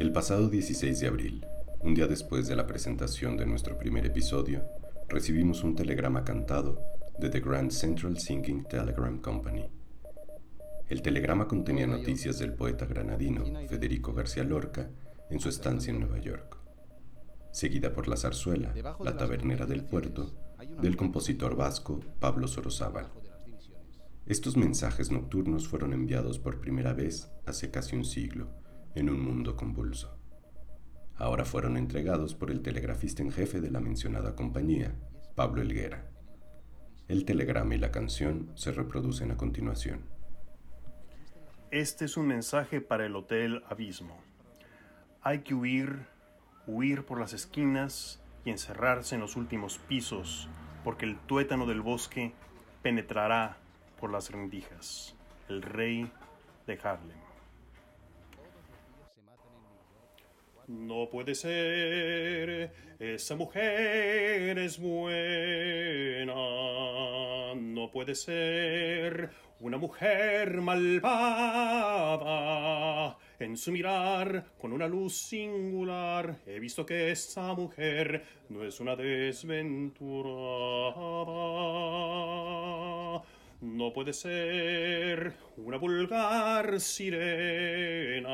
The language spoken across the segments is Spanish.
El pasado 16 de abril, un día después de la presentación de nuestro primer episodio, recibimos un telegrama cantado de The Grand Central Singing Telegram Company. El telegrama contenía noticias del poeta granadino Federico García Lorca en su estancia en Nueva York, seguida por la zarzuela La tabernera del puerto del compositor vasco Pablo Sorozábal. Estos mensajes nocturnos fueron enviados por primera vez hace casi un siglo en un mundo convulso. Ahora fueron entregados por el telegrafista en jefe de la mencionada compañía, Pablo Elguera. El telegrama y la canción se reproducen a continuación. Este es un mensaje para el Hotel Abismo. Hay que huir, huir por las esquinas y encerrarse en los últimos pisos, porque el tuétano del bosque penetrará por las rendijas. El rey de Harlem. No puede ser, esa mujer es buena. No puede ser una mujer malvada. En su mirar, con una luz singular, he visto que esa mujer no es una desventurada. No puede ser una vulgar sirena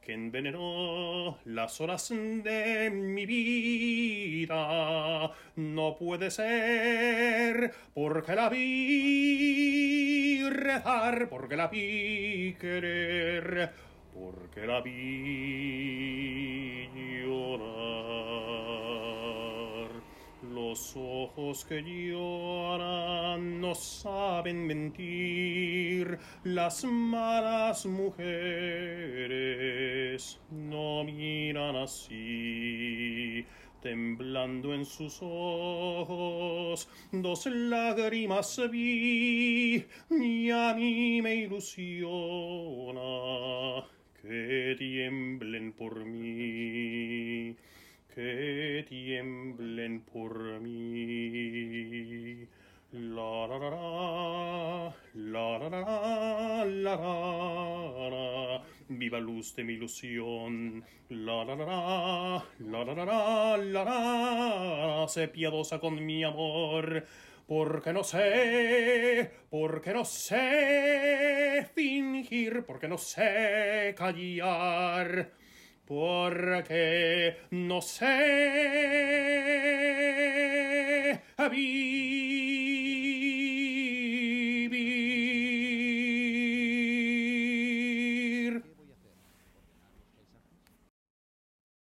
que envenenó las horas de mi vida. No puede ser porque la vi rezar, porque la vi querer, porque la vi llorar. Los ojos que lloran no saben mentir, las malas mujeres no miran así. Temblando en sus ojos, dos lágrimas vi y a mí me ilusiona que tiemblen por mí que tiemblen por mí. La la la la la la la la viva luz de mi ilusión. La la la la la la la la sé piadosa con mi amor. Porque no sé, porque no sé fingir, porque no sé callar porque no sé vivir.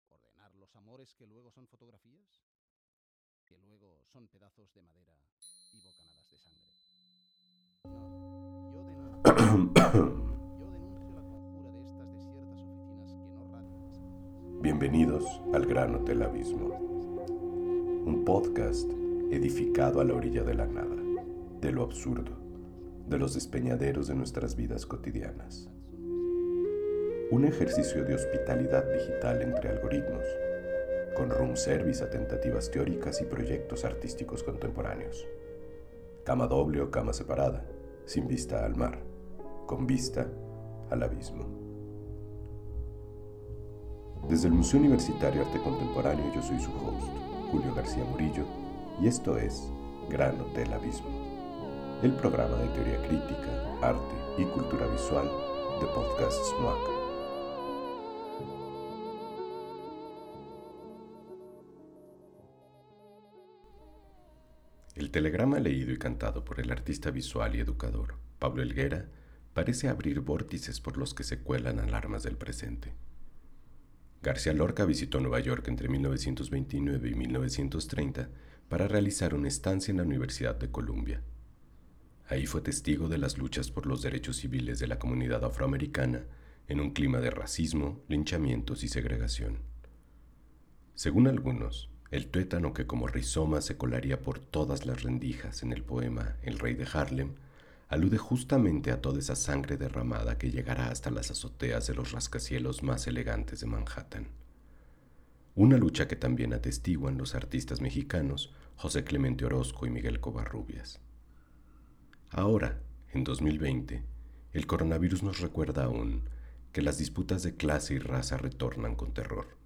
¿Ordenar los amores que luego son fotografías? ¿Que luego son pedazos de madera y bocanadas de sangre? No, yo denuncio. Bienvenidos al Gran Hotel Abismo, un podcast edificado a la orilla de la nada, de lo absurdo, de los despeñaderos de nuestras vidas cotidianas. Un ejercicio de hospitalidad digital entre algoritmos, con room service a tentativas teóricas y proyectos artísticos contemporáneos. Cama doble o cama separada, sin vista al mar, con vista al abismo. Desde el Museo Universitario Arte Contemporáneo yo soy su host, Julio García Murillo, y esto es Gran Hotel Abismo, el programa de teoría crítica, arte y cultura visual de Podcast SMAC. El telegrama leído y cantado por el artista visual y educador Pablo Elguera parece abrir vórtices por los que se cuelan alarmas del presente. García Lorca visitó Nueva York entre 1929 y 1930 para realizar una estancia en la Universidad de Columbia. Ahí fue testigo de las luchas por los derechos civiles de la comunidad afroamericana en un clima de racismo, linchamientos y segregación. Según algunos, el tuétano que como rizoma se colaría por todas las rendijas en el poema El rey de Harlem alude justamente a toda esa sangre derramada que llegará hasta las azoteas de los rascacielos más elegantes de Manhattan. Una lucha que también atestiguan los artistas mexicanos José Clemente Orozco y Miguel Covarrubias. Ahora, en 2020, el coronavirus nos recuerda aún que las disputas de clase y raza retornan con terror.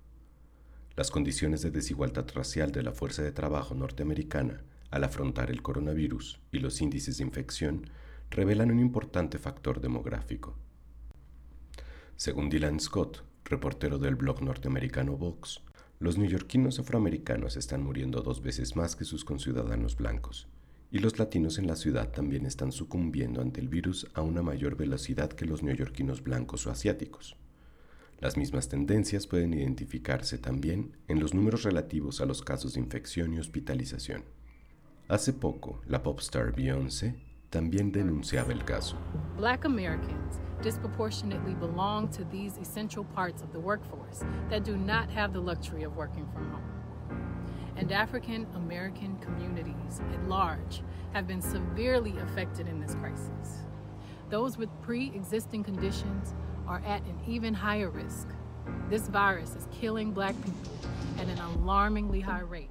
Las condiciones de desigualdad racial de la fuerza de trabajo norteamericana al afrontar el coronavirus y los índices de infección revelan un importante factor demográfico. Según Dylan Scott, reportero del blog norteamericano Vox, los neoyorquinos afroamericanos están muriendo dos veces más que sus conciudadanos blancos, y los latinos en la ciudad también están sucumbiendo ante el virus a una mayor velocidad que los neoyorquinos blancos o asiáticos. Las mismas tendencias pueden identificarse también en los números relativos a los casos de infección y hospitalización. Hace poco, la popstar Beyoncé también denunciaba el caso. Black Americans disproportionately belong to these essential parts of the workforce that do not have the luxury of working from home. And African American communities at large have been severely affected in this crisis. Those with pre existing conditions are at an even higher risk. This virus is killing black people at an alarmingly high rate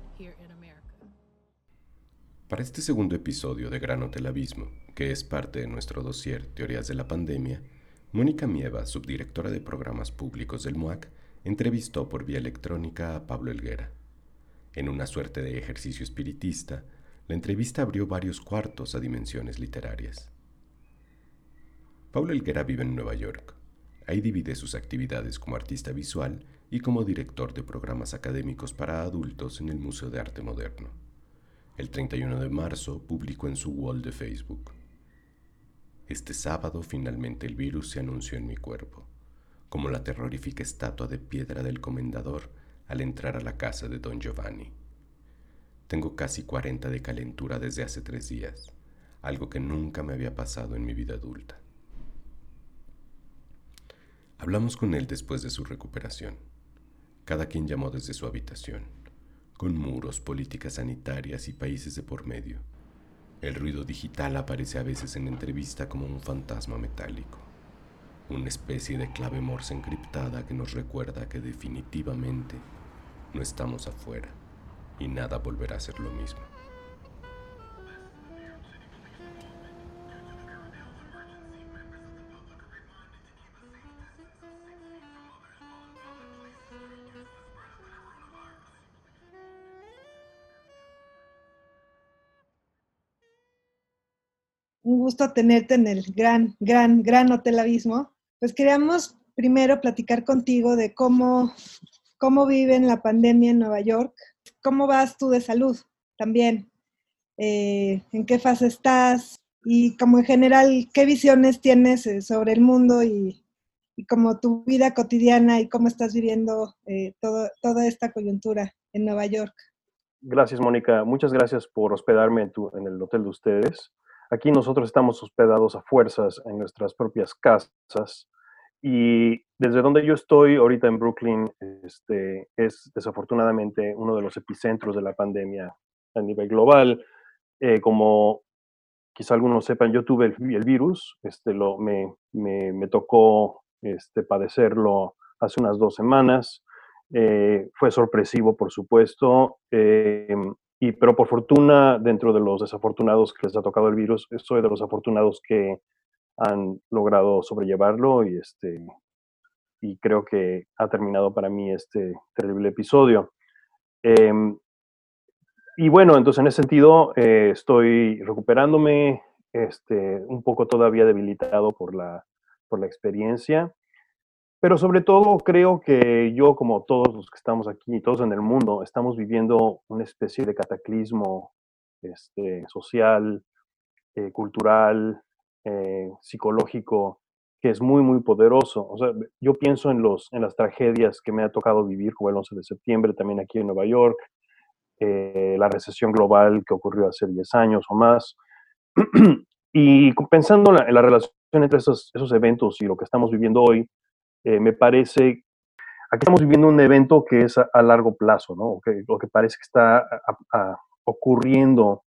Para este segundo episodio de Gran Hotel Abismo, que es parte de nuestro dossier Teorías de la Pandemia, Mónica Mieva, subdirectora de programas públicos del MUAC, entrevistó por vía electrónica a Pablo Elguera. En una suerte de ejercicio espiritista, la entrevista abrió varios cuartos a dimensiones literarias. Pablo Elguera vive en Nueva York. Ahí divide sus actividades como artista visual y como director de programas académicos para adultos en el Museo de Arte Moderno. El 31 de marzo publicó en su wall de Facebook. Este sábado finalmente el virus se anunció en mi cuerpo, como la terrorífica estatua de piedra del comendador al entrar a la casa de don Giovanni. Tengo casi 40 de calentura desde hace tres días, algo que nunca me había pasado en mi vida adulta. Hablamos con él después de su recuperación. Cada quien llamó desde su habitación con muros, políticas sanitarias y países de por medio. El ruido digital aparece a veces en entrevista como un fantasma metálico, una especie de clave morse encriptada que nos recuerda que definitivamente no estamos afuera y nada volverá a ser lo mismo. Gusto tenerte en el gran, gran, gran Hotel Abismo. Pues queríamos primero platicar contigo de cómo, cómo viven la pandemia en Nueva York, cómo vas tú de salud también, eh, en qué fase estás y como en general, qué visiones tienes eh, sobre el mundo y, y como tu vida cotidiana y cómo estás viviendo eh, toda esta coyuntura en Nueva York. Gracias, Mónica. Muchas gracias por hospedarme en, en el hotel de ustedes. Aquí nosotros estamos hospedados a fuerzas en nuestras propias casas y desde donde yo estoy ahorita en Brooklyn este, es desafortunadamente uno de los epicentros de la pandemia a nivel global. Eh, como quizá algunos sepan, yo tuve el, virus, este, lo, me, tocó este, padecerlo hace unas dos semanas. Eh, fue sorpresivo, por supuesto. Eh, y, pero por fortuna, dentro de los desafortunados que les ha tocado el virus, soy de los afortunados que han logrado sobrellevarlo y, este, y creo que ha terminado para mí este terrible episodio. Em, y bueno, entonces en ese sentido eh, estoy recuperándome, este, un poco todavía debilitado por la, por la experiencia. Pero sobre todo creo que yo, como todos los que estamos aquí, todos en el mundo, estamos viviendo una especie de cataclismo este, social, eh, cultural, eh, psicológico, que es muy, muy poderoso. O sea, yo pienso en, los, en las tragedias que me ha tocado vivir, como el 11 de septiembre, también aquí en Nueva York, eh, la recesión global que ocurrió hace 10 años o más. y pensando en la, relación entre esos, esos eventos y lo que estamos viviendo hoy, eh, me parece, aquí estamos viviendo un evento que es a, largo plazo, ¿no? Que, lo que parece que está ocurriendo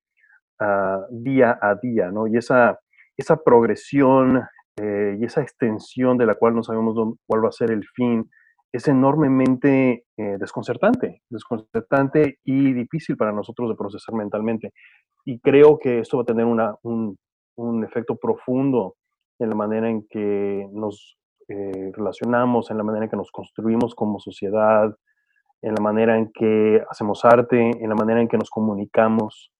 día a día, ¿no? Y esa, esa progresión eh, y esa extensión de la cual no sabemos cuál va a ser el fin, es enormemente eh, desconcertante, desconcertante y difícil para nosotros de procesar mentalmente. Y creo que esto va a tener una, un, un efecto profundo en la manera en que nos eh, relacionamos, en la manera en que nos construimos como sociedad, en la manera en que hacemos arte, en la manera en que nos comunicamos.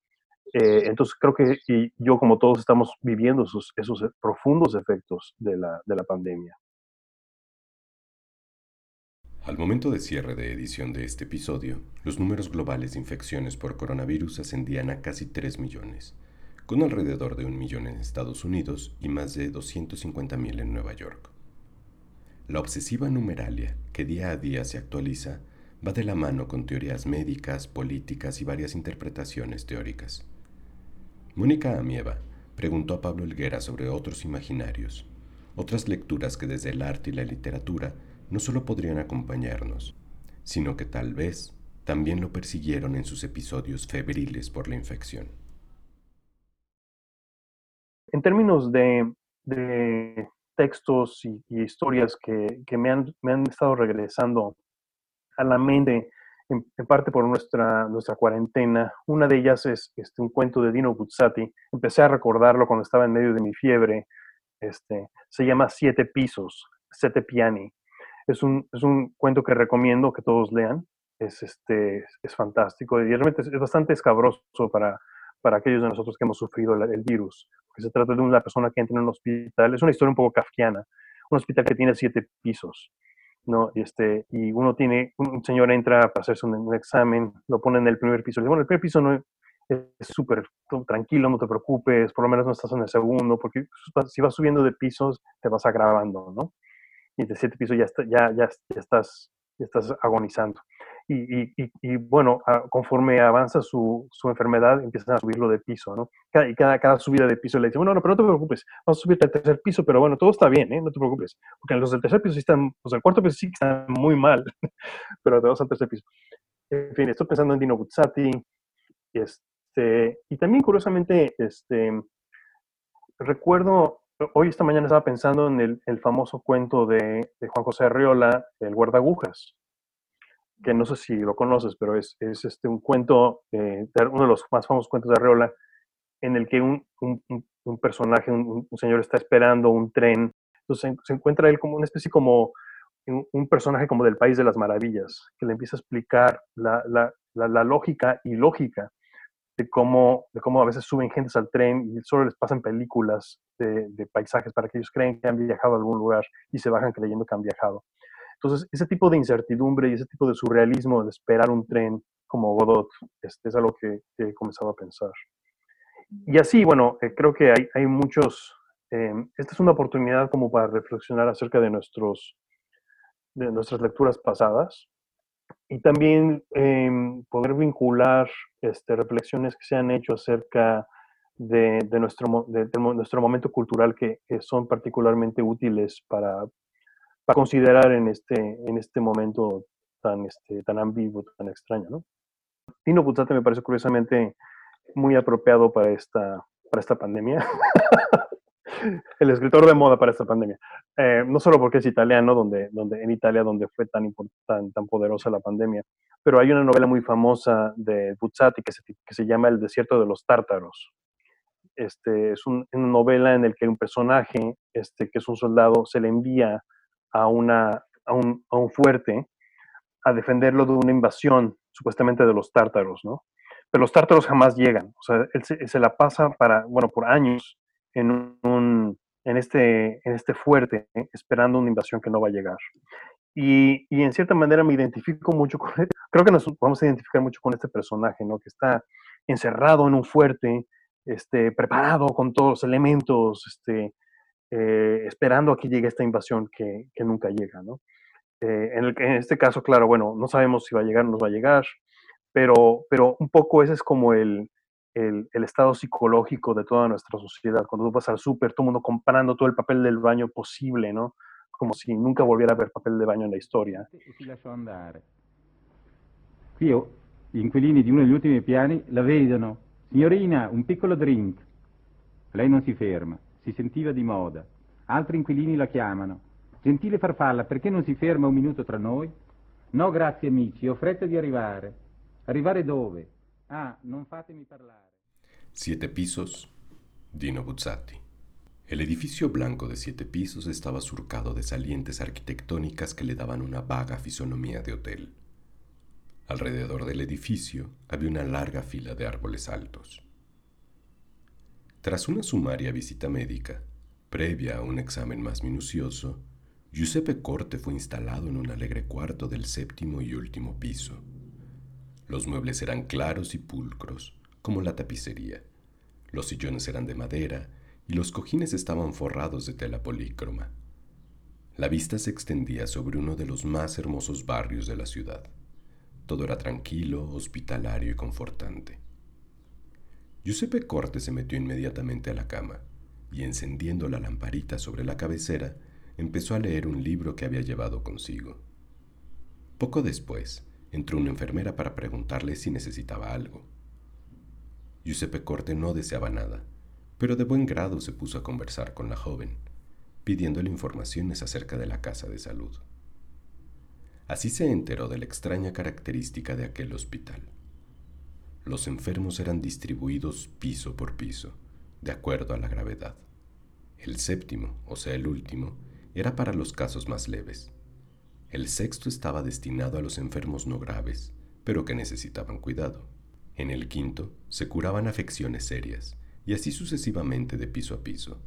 Eh, entonces creo que yo como todos estamos viviendo esos, esos profundos efectos de la, de la pandemia. Al momento de cierre de edición de este episodio, los números globales de infecciones por coronavirus ascendían a casi 3 millones, con alrededor de un millón en Estados Unidos y más de 250.000 en Nueva York. La obsesiva numeralia, que día a día se actualiza, va de la mano con teorías médicas, políticas y varias interpretaciones teóricas. Mónica Amieva preguntó a Pablo Elguera sobre otros imaginarios, otras lecturas que desde el arte y la literatura no solo podrían acompañarnos, sino que tal vez también lo persiguieron en sus episodios febriles por la infección. En términos de, textos y, historias que, me, han, estado regresando a la mente, en, parte por nuestra, nuestra cuarentena, una de ellas es este, un cuento de Dino Buzzati. Empecé a recordarlo cuando estaba en medio de mi fiebre. Este, se llama Siete Pisos, Sette Piani. Es un, es un cuento que recomiendo que todos lean. Es, este, es fantástico y realmente es, bastante escabroso para, para aquellos de nosotros que hemos sufrido el, virus. Porque se trata de una persona que entra en un hospital. Es una historia un poco kafkiana. Un hospital que tiene siete pisos. ¿no? Y, este, y uno tiene, un señor entra para hacerse un, examen, lo pone en el primer piso. Le dice, bueno, el primer piso no es súper tranquilo, no te preocupes, por lo menos no estás en el segundo, porque si vas subiendo de pisos te vas agravando, ¿no? y de siete pisos ya, ya, ya, estás, ya estás agonizando. Y, y, y, bueno, conforme avanza su, su, enfermedad, empiezan a subirlo de piso, ¿no? Cada, y cada, cada subida de piso le dice, bueno, no, pero no te preocupes, vamos a subirte al tercer piso, pero bueno, todo está bien, ¿eh? No te preocupes. Porque los del tercer piso sí están, pues el cuarto piso sí están muy mal, pero te vas al tercer piso. En fin, estoy pensando en Dino Buzzati, este, y también curiosamente, este, recuerdo hoy esta mañana estaba pensando en el, famoso cuento de, Juan José Arriola, El guardagujas, que no sé si lo conoces, pero es, este, un cuento, eh, uno de los más famosos cuentos de Arriola, en el que un, personaje, un, señor está esperando un tren, entonces se, encuentra él como una especie como un, personaje como del País de las Maravillas, que le empieza a explicar la, la lógica y lógica de cómo, de cómo a veces suben gentes al tren y solo les pasan películas de, paisajes para que ellos creen que han viajado a algún lugar y se bajan creyendo que han viajado. Entonces, ese tipo de incertidumbre y ese tipo de surrealismo de esperar un tren como Godot este, es algo que, he comenzado a pensar. Y así, bueno, eh, creo que hay, hay muchos, eh, esta es una oportunidad como para reflexionar acerca de, nuestros, de nuestras lecturas pasadas, y también em, poder vincular este, reflexiones que se han hecho acerca de, de nuestro, de, nuestro momento cultural que, que, son particularmente útiles para, para considerar en este, en este momento tan, este, tan ambiguo, tan extraño. ¿no? Tino Puzzate me parece curiosamente muy apropiado para esta, para esta pandemia. el escritor de moda para esta pandemia. Eh, no solo porque es italiano, donde, donde, en Italia donde fue tan, tan, tan poderosa la pandemia, pero hay una novela muy famosa de Buzzati que se, que se llama El desierto de los tártaros. Este, es una novela en la que un personaje, este, que es un soldado, se le envía a, una, a, un, a un fuerte a defenderlo de una invasión, supuestamente de los tártaros, ¿no? Pero los tártaros jamás llegan, o sea, él se, la pasa para, bueno, por años en, un, en, este, en este fuerte, esperando una invasión que no va a llegar. Y, y, en cierta manera me identifico mucho con él. Creo que nos vamos a identificar mucho con este personaje, ¿no? Que está encerrado en un fuerte, este, preparado con todos los elementos, este, eh, esperando a que llegue esta invasión que, que nunca llega, ¿no? Eh, en, el, en, este caso, claro, bueno, no sabemos si va a llegar o no va a llegar, pero, pero un poco ese es como el, el, estado psicológico de toda nuestra sociedad. Cuando tú vas al súper, todo el mundo comprando todo el papel del baño posible, ¿no? Como si nunca volviera a haber papel de baño en la historia. Si lasciò andare. Qui gli inquilini di uno degli ultimi piani la vedono. Signorina, un piccolo drink. Lei non si ferma, si sentiva di moda. Altri inquilini la chiamano. Gentile farfalla, perché non si ferma un minuto tra noi? No, grazie amici, ho fretta di arrivare. Arrivare dove? Ah, non fatemi parlare. Siete pisos, Dino Buzzati. El edificio blanco de siete pisos estaba surcado de salientes arquitectónicas que le daban una vaga fisonomía de hotel. Alrededor del edificio había una larga fila de árboles altos. Tras una sumaria visita médica, previa a un examen más minucioso, Giuseppe Corte fue instalado en un alegre cuarto del séptimo y último piso. Los muebles eran claros y pulcros, como la tapicería. Los sillones eran de madera y los cojines estaban forrados de tela polícroma. La vista se extendía sobre uno de los más hermosos barrios de la ciudad. Todo era tranquilo, hospitalario y confortante. Giuseppe Corte se metió inmediatamente a la cama y encendiendo la lamparita sobre la cabecera, empezó a leer un libro que había llevado consigo. Poco después, entró una enfermera para preguntarle si necesitaba algo. Giuseppe Corte no deseaba nada pero de buen grado se puso a conversar con la joven, pidiéndole informaciones acerca de la casa de salud. Así se enteró de la extraña característica de aquel hospital. Los enfermos eran distribuidos piso por piso, de acuerdo a la gravedad. El séptimo, o sea el último, era para los casos más leves. El sexto estaba destinado a los enfermos no graves, pero que necesitaban cuidado. En el quinto se curaban afecciones serias y así sucesivamente de piso a piso.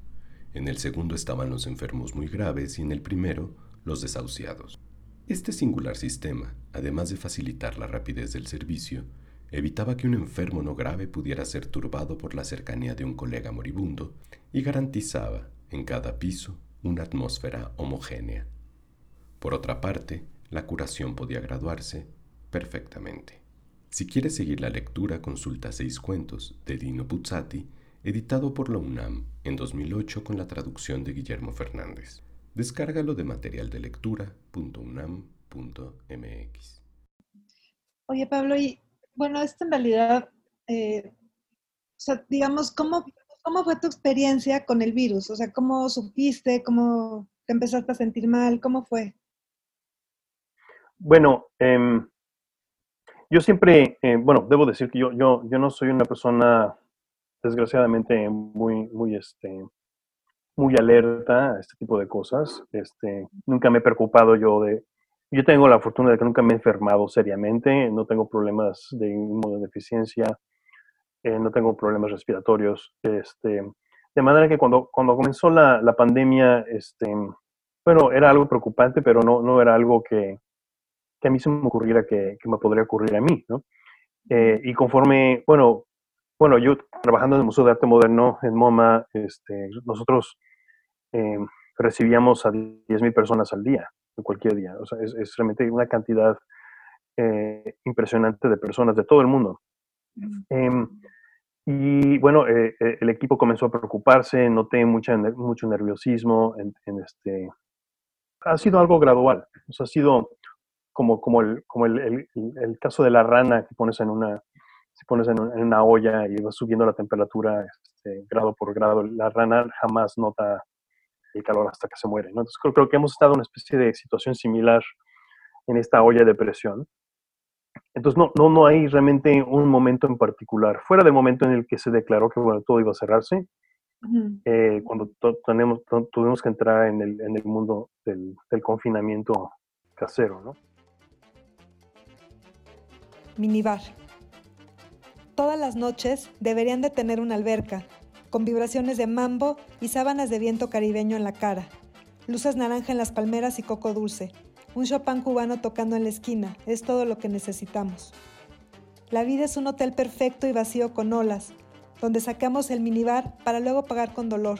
En el segundo estaban los enfermos muy graves y en el primero los desahuciados. Este singular sistema, además de facilitar la rapidez del servicio, evitaba que un enfermo no grave pudiera ser turbado por la cercanía de un colega moribundo y garantizaba, en cada piso, una atmósfera homogénea. Por otra parte, la curación podía graduarse perfectamente. Si quieres seguir la lectura, consulta Seis Cuentos de Dino Puzzati editado por la UNAM en 2008 con la traducción de Guillermo Fernández. Descárgalo de materialdelectura.unam.mx. Oye, Pablo, y bueno, esto en realidad, eh, o sea, digamos, ¿cómo, ¿cómo fue tu experiencia con el virus? O sea, ¿cómo supiste? ¿Cómo te empezaste a sentir mal? ¿Cómo fue? Bueno, em, yo siempre, eh, bueno, debo decir que yo, yo, yo no soy una persona desgraciadamente muy, muy, este, muy alerta a este tipo de cosas. Este, nunca me he preocupado yo de... Yo tengo la fortuna de que nunca me he enfermado seriamente, no tengo problemas de inmunodeficiencia, eh, no tengo problemas respiratorios. Este, de manera que cuando, cuando comenzó la, la pandemia, este, bueno, era algo preocupante, pero no, no era algo que, que a mí se me ocurriera que, que me podría ocurrir a mí, ¿no? Eh, y conforme, bueno, bueno, yo trabajando en el Museo de Arte Moderno en MoMA, este, nosotros eh, recibíamos a 10.000 personas al día, cualquier día. O sea, es, realmente una cantidad eh, impresionante de personas de todo el mundo. Em, y bueno, eh, el equipo comenzó a preocuparse, noté mucha, mucho nerviosismo. En, este, ha sido algo gradual. O sea, ha sido como, como, el, como el, el caso de la rana que pones en una, si pones en, una olla y vas subiendo la temperatura este, grado por grado, la rana jamás nota el calor hasta que se muere. ¿no? Entonces creo, que hemos estado en una especie de situación similar en esta olla de presión. Entonces no, no, no hay realmente un momento en particular, fuera del momento en el que se declaró que bueno, todo iba a cerrarse, eh, cuando tenemos, tuvimos que entrar en el, en el mundo del, del confinamiento casero. ¿no? Minibar. Todas las noches deberían de tener una alberca, con vibraciones de mambo y sábanas de viento caribeño en la cara, luces naranja en las palmeras y coco dulce, un Chopin cubano tocando en la esquina, es todo lo que necesitamos. La vida es un hotel perfecto y vacío con olas, donde sacamos el minibar para luego pagar con dolor.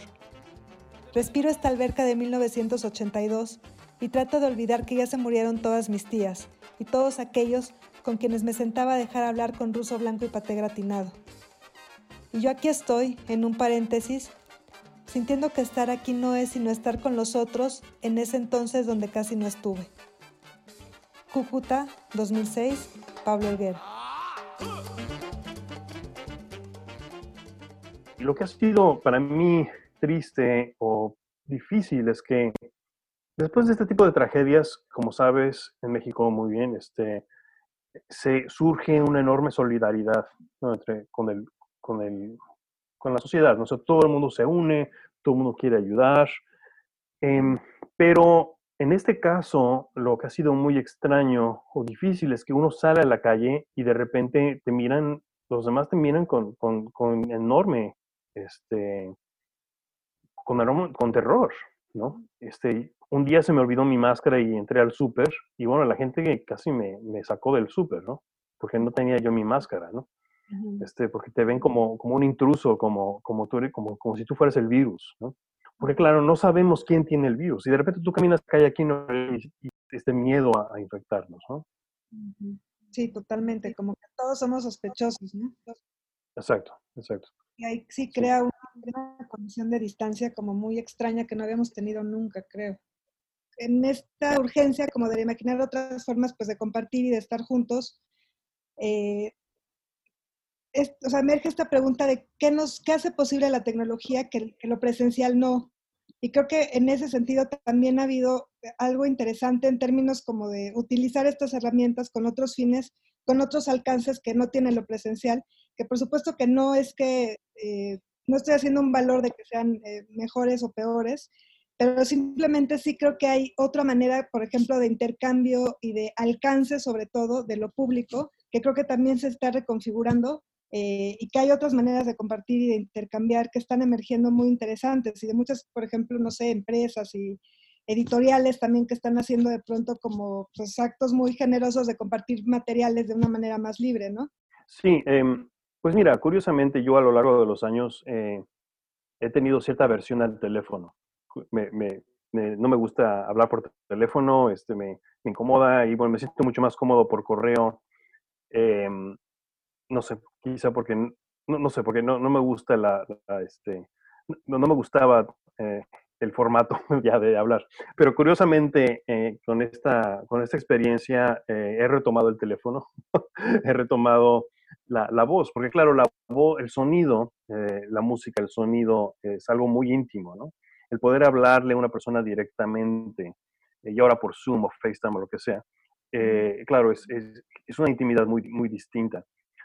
Respiro esta alberca de 1982 y trato de olvidar que ya se murieron todas mis tías y todos aquellos con quienes me sentaba a dejar hablar con ruso blanco y paté gratinado. Y yo aquí estoy, en un paréntesis, sintiendo que estar aquí no es sino estar con los otros en ese entonces donde casi no estuve. Cúcuta, 2006, Pablo Elguera. Lo que ha sido para mí triste o difícil es que después de este tipo de tragedias, como sabes, en México muy bien, este, se surge una enorme solidaridad entre, con, el, con, el, con la sociedad. ¿no? todo el mundo se une, todo el mundo quiere ayudar. Em, pero en este caso, lo que ha sido muy extraño o difícil es que uno sale a la calle y de repente te miran, los demás te miran con, con, con enorme, este, con, con terror, ¿no? Este, un día se me olvidó mi máscara y entré al súper y bueno, la gente casi me, me sacó del súper, ¿no? Porque no tenía yo mi máscara, ¿no? Este, porque te ven como, como un intruso, como, como, tú como, como si tú fueras el virus, ¿no? Porque claro, no sabemos quién tiene el virus y de repente tú caminas calle aquí y, y este miedo a, infectarnos, ¿no? Sí, totalmente, como que todos somos sospechosos, ¿no? Exacto, exacto. Y ahí sí crea una condición de distancia como muy extraña que no habíamos tenido nunca, creo en esta urgencia como de imaginar otras formas pues de compartir y de estar juntos, eh, o sea, emerge esta pregunta de qué, nos, qué hace posible la tecnología que, lo presencial no. Y creo que en ese sentido también ha habido algo interesante en términos como de utilizar estas herramientas con otros fines, con otros alcances que no tienen lo presencial, que por supuesto que no es que, eh, no estoy haciendo un valor de que sean eh, mejores o peores, pero simplemente sí creo que hay otra manera, por ejemplo, de intercambio y de alcance, sobre todo, de lo público, que creo que también se está reconfigurando eh, y que hay otras maneras de compartir y de intercambiar que están emergiendo muy interesantes y de muchas, por ejemplo, no sé, empresas y editoriales también que están haciendo de pronto como pues, actos muy generosos de compartir materiales de una manera más libre, ¿no? Sí, em, pues mira, curiosamente yo a lo largo de los años eh, he tenido cierta aversión al teléfono no me gusta hablar por teléfono, este, me, incomoda y bueno, me siento mucho más cómodo por correo. Em, no sé, quizá porque, no, no sé, porque no, no me gusta la, este, no, no, me gustaba eh, el formato ya de hablar. Pero curiosamente, eh, con, esta, con esta experiencia eh, he retomado el teléfono, he retomado la, la, voz, porque claro, la voz, el sonido, la música, el sonido es algo muy íntimo, ¿no? el poder hablarle a una persona directamente, eh, y ahora por Zoom o FaceTime o lo que sea, eh, claro, es, es, una intimidad muy, muy distinta.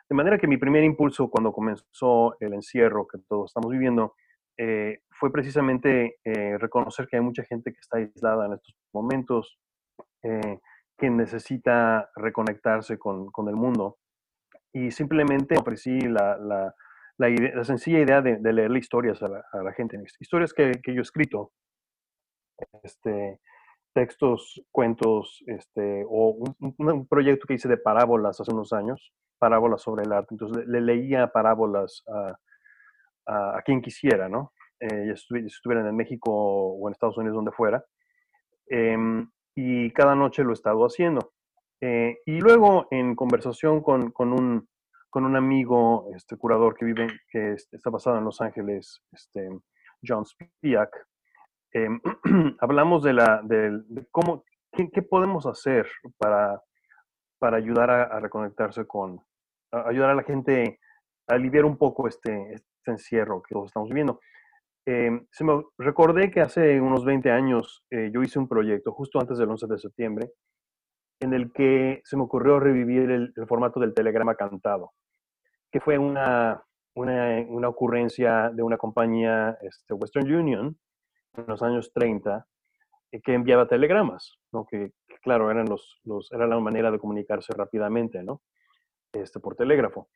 De manera que mi primer impulso cuando comenzó el encierro que todos estamos viviendo eh, fue precisamente reconocer que hay mucha gente que está aislada en estos momentos, que necesita reconectarse con, con, el mundo. Y simplemente ofrecí la, la, la, sencilla idea de, de, leerle historias a la, gente, historias que, que, yo he escrito, este, textos, cuentos, este, o un, proyecto que hice de parábolas hace unos años, parábolas sobre el arte. Entonces le, leía parábolas a, a, quien quisiera, ¿no? Eh, estuvieran en México o en Estados Unidos, donde fuera. Em, y cada noche lo he estado haciendo. Eh, y luego, en conversación con, con un con un amigo, este curador que vive, que está basado en Los Ángeles, este, John Spiak, em, hablamos de, la, de, cómo, qué, podemos hacer para, para ayudar a, reconectarse con, ayudar a la gente a aliviar un poco este, este encierro que todos estamos viviendo. Em, se me recordé que hace unos 20 años eh, yo hice un proyecto justo antes del 11 de septiembre en el que se me ocurrió revivir el formato del telegrama cantado que fue una, una, una ocurrencia de una compañía, este, Western Union, en los años 30, eh, que enviaba telegramas, ¿no? que, claro, eran los, los, era la manera de comunicarse rápidamente, ¿no? Este, por telégrafo.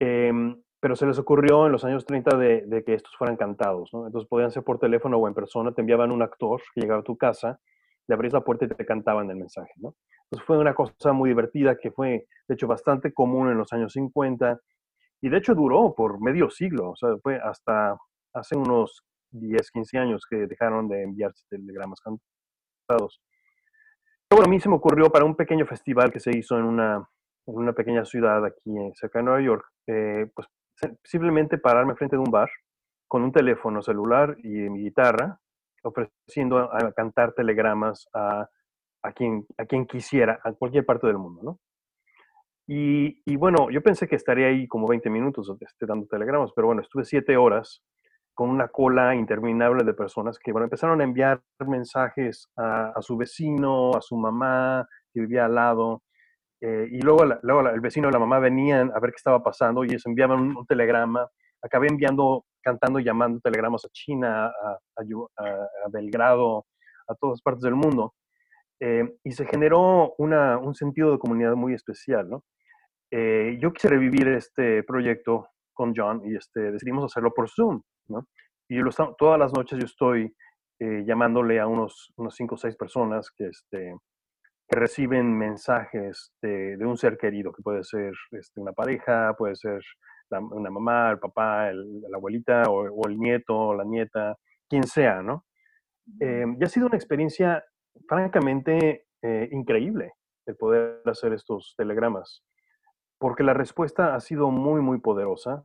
Em, pero se les ocurrió en los años 30 de, de, que estos fueran cantados, ¿no? Entonces podían ser por teléfono o en persona, te enviaban un actor que llegaba a tu casa, le abrías la puerta y te cantaban el mensaje, ¿no? Entonces fue una cosa muy divertida que fue, de hecho, bastante común en los años 50 y de hecho duró por medio siglo, o sea, fue hasta hace unos 10, 15 años que dejaron de enviarse telegramas cantados. Pero bueno, a mí se me ocurrió para un pequeño festival que se hizo en una, en una pequeña ciudad aquí cerca de Nueva York, eh, pues simplemente pararme frente de un bar con un teléfono celular y mi guitarra, ofreciendo a, cantar telegramas a, a, quien, a quien quisiera, a cualquier parte del mundo, ¿no? Y, bueno, yo pensé que estaría ahí como 20 minutos este, dando telegramas, pero bueno, estuve 7 horas con una cola interminable de personas que bueno, empezaron a enviar mensajes a, su vecino, a su mamá que vivía al lado, eh, y luego, luego el vecino y la mamá venían a ver qué estaba pasando y ellos enviaban un, telegrama. Acabé enviando cantando, llamando telegramas a China, a, a, Belgrado, a todas partes del mundo. Eh, y se generó una, un sentido de comunidad muy especial, ¿no? Eh, yo quise revivir este proyecto con John y este, decidimos hacerlo por Zoom, ¿no? Y yo lo, todas las noches yo estoy eh, llamándole a unos, unos cinco o seis personas que, este, que reciben mensajes de, de, un ser querido, que puede ser este, una pareja, puede ser una mamá, el papá, la abuelita o, el nieto o la nieta, quien sea, ¿no? Eh, y ha sido una experiencia francamente eh, increíble el poder hacer estos telegramas, porque la respuesta ha sido muy, muy poderosa.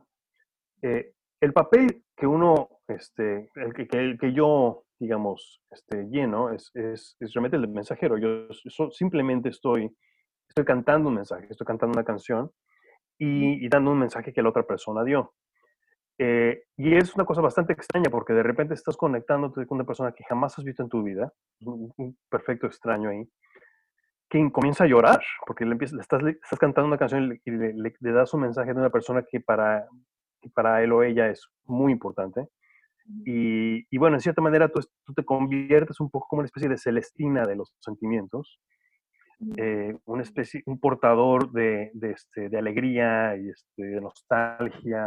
Eh, el papel que uno, este, el que, el que yo, digamos, este, lleno es, es, es, realmente el mensajero. Yo, simplemente estoy, estoy cantando un mensaje, estoy cantando una canción y, dando un mensaje que la otra persona dio. Eh, y es una cosa bastante extraña porque de repente estás conectándote con una persona que jamás has visto en tu vida, un, perfecto extraño ahí, que comienza a llorar porque le, empieza, estás, estás, cantando una canción y le, le, das un mensaje de una persona que para, para él o ella es muy importante. Y, y, bueno, en cierta manera tú, tú, te conviertes un poco como una especie de celestina de los sentimientos eh, una especie, un portador de, de, este, de alegría y este, de nostalgia.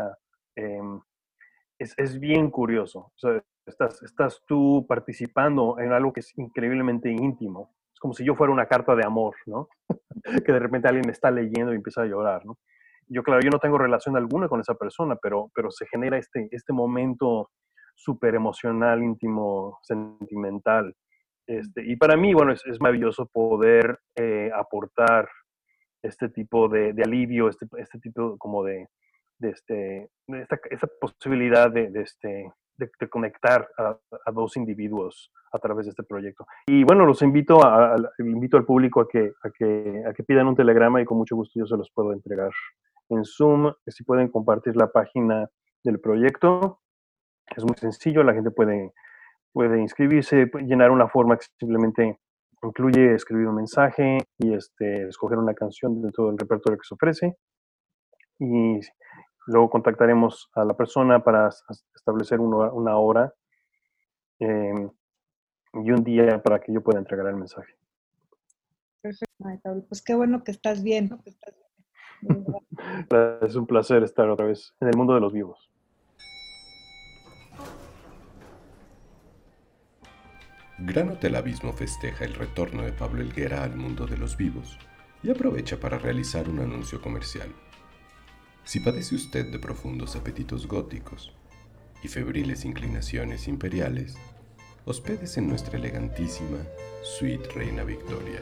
Em, es, es, bien curioso. estás, estás tú participando en algo que es increíblemente íntimo. Es como si yo fuera una carta de amor, ¿no? que de repente alguien me está leyendo y empieza a llorar, ¿no? Yo, claro, yo no tengo relación alguna con esa persona, pero, pero se genera este, este momento súper emocional, íntimo, sentimental, este, y para mí, bueno, es, maravilloso poder eh, aportar este tipo de, alivio, este, este, tipo como de, de este, esta, esta, posibilidad de, este, de, conectar a, dos individuos a través de este proyecto. Y bueno, los invito, a, invito al público a que, a, que, a que pidan un telegrama y con mucho gusto yo se los puedo entregar en Zoom. Si pueden compartir la página del proyecto, es muy sencillo, la gente puede puede inscribirse, llenar una forma que simplemente incluye escribir un mensaje y este, escoger una canción dentro del repertorio que se ofrece. Y luego contactaremos a la persona para establecer una, hora em, y un día para que yo pueda entregar el mensaje. Perfecto, pues qué bueno que estás bien. es un placer estar otra vez en el mundo de los vivos. Gran Hotel Abismo festeja el retorno de Pablo Elguera al mundo de los vivos y aprovecha para realizar un anuncio comercial. Si padece usted de profundos apetitos góticos y febriles inclinaciones imperiales, hospedes en nuestra elegantísima Suite Reina Victoria.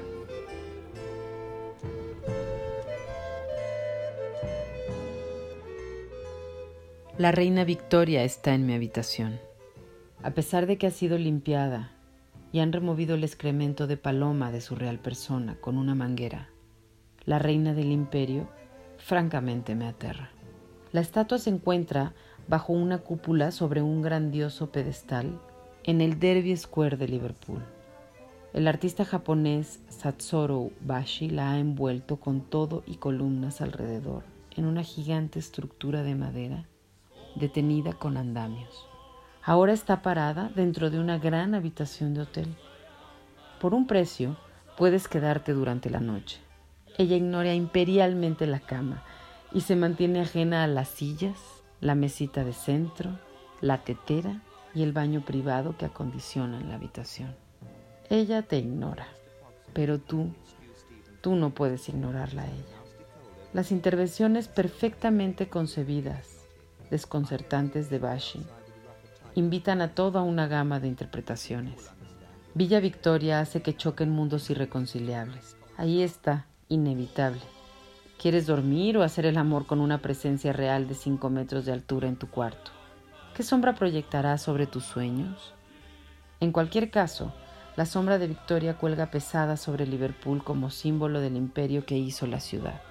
La Reina Victoria está en mi habitación. A pesar de que ha sido limpiada y han removido el excremento de paloma de su real persona con una manguera. La reina del imperio francamente me aterra. La estatua se encuentra bajo una cúpula sobre un grandioso pedestal en el Derby Square de Liverpool. El artista japonés Satsoro Bashi la ha envuelto con todo y columnas alrededor en una gigante estructura de madera detenida con andamios. Ahora está parada dentro de una gran habitación de hotel. Por un precio, puedes quedarte durante la noche. Ella ignora imperialmente la cama y se mantiene ajena a las sillas, la mesita de centro, la tetera y el baño privado que acondicionan la habitación. Ella te ignora, pero tú, tú no puedes ignorarla a ella. Las intervenciones perfectamente concebidas, desconcertantes de Bashi, invitan a toda una gama de interpretaciones. Villa Victoria hace que choquen mundos irreconciliables. Ahí está, inevitable. ¿Quieres dormir o hacer el amor con una presencia real de 5 metros de altura en tu cuarto? ¿Qué sombra proyectará sobre tus sueños? En cualquier caso, la sombra de Victoria cuelga pesada sobre Liverpool como símbolo del imperio que hizo la ciudad.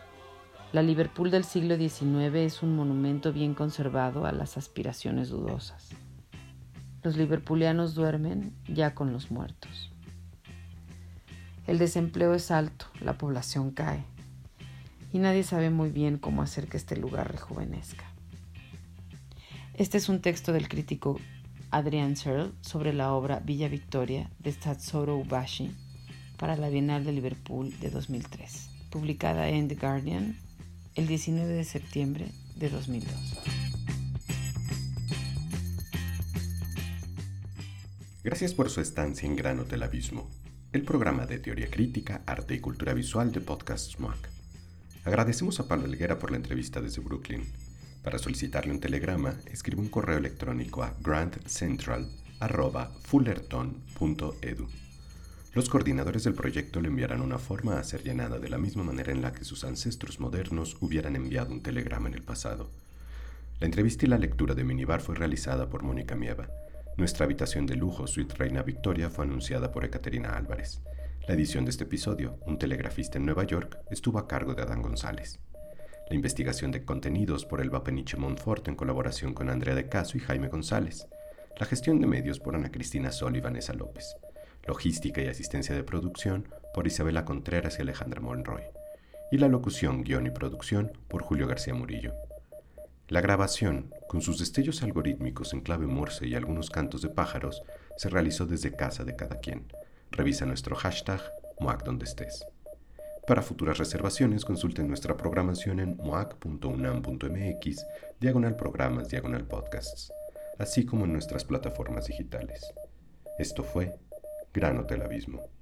La Liverpool del siglo XIX es un monumento bien conservado a las aspiraciones dudosas. Los liverpulianos duermen ya con los muertos. El desempleo es alto, la población cae y nadie sabe muy bien cómo hacer que este lugar rejuvenezca. Este es un texto del crítico Adrian Searle sobre la obra Villa Victoria de Tatsuro Ubashi para la Bienal de Liverpool de 2003, publicada en The Guardian el 19 de septiembre de 2002. Gracias por su estancia en Gran Hotel Abismo, el programa de teoría crítica, arte y cultura visual de Podcast SMAC. Agradecemos a Pablo Helguera por la entrevista desde Brooklyn. Para solicitarle un telegrama, escribe un correo electrónico a grandcentral.fullerton.edu. Los coordinadores del proyecto le enviarán una forma a ser llenada de la misma manera en la que sus ancestros modernos hubieran enviado un telegrama en el pasado. La entrevista y la lectura de Minibar fue realizada por Mónica Mieva. Nuestra habitación de lujo, Suite Reina Victoria, fue anunciada por Ekaterina Álvarez. La edición de este episodio, Un telegrafista en Nueva York, estuvo a cargo de Adán González. La investigación de contenidos por Elba Peniche Montfort en colaboración con Andrea de Caso y Jaime González. La gestión de medios por Ana Cristina Sol y Vanessa López. Logística y asistencia de producción por Isabela Contreras y Alejandra Monroy. Y la locución, guion y producción por Julio García Murillo. La grabación, con sus destellos algorítmicos en clave morse y algunos cantos de pájaros, se realizó desde casa de cada quien. Revisa nuestro hashtag MOAC donde estés. Para futuras reservaciones consulten nuestra programación en moac.unam.mx, diagonal programas, diagonal podcasts, así como en nuestras plataformas digitales. Esto fue Gran Hotel Abismo.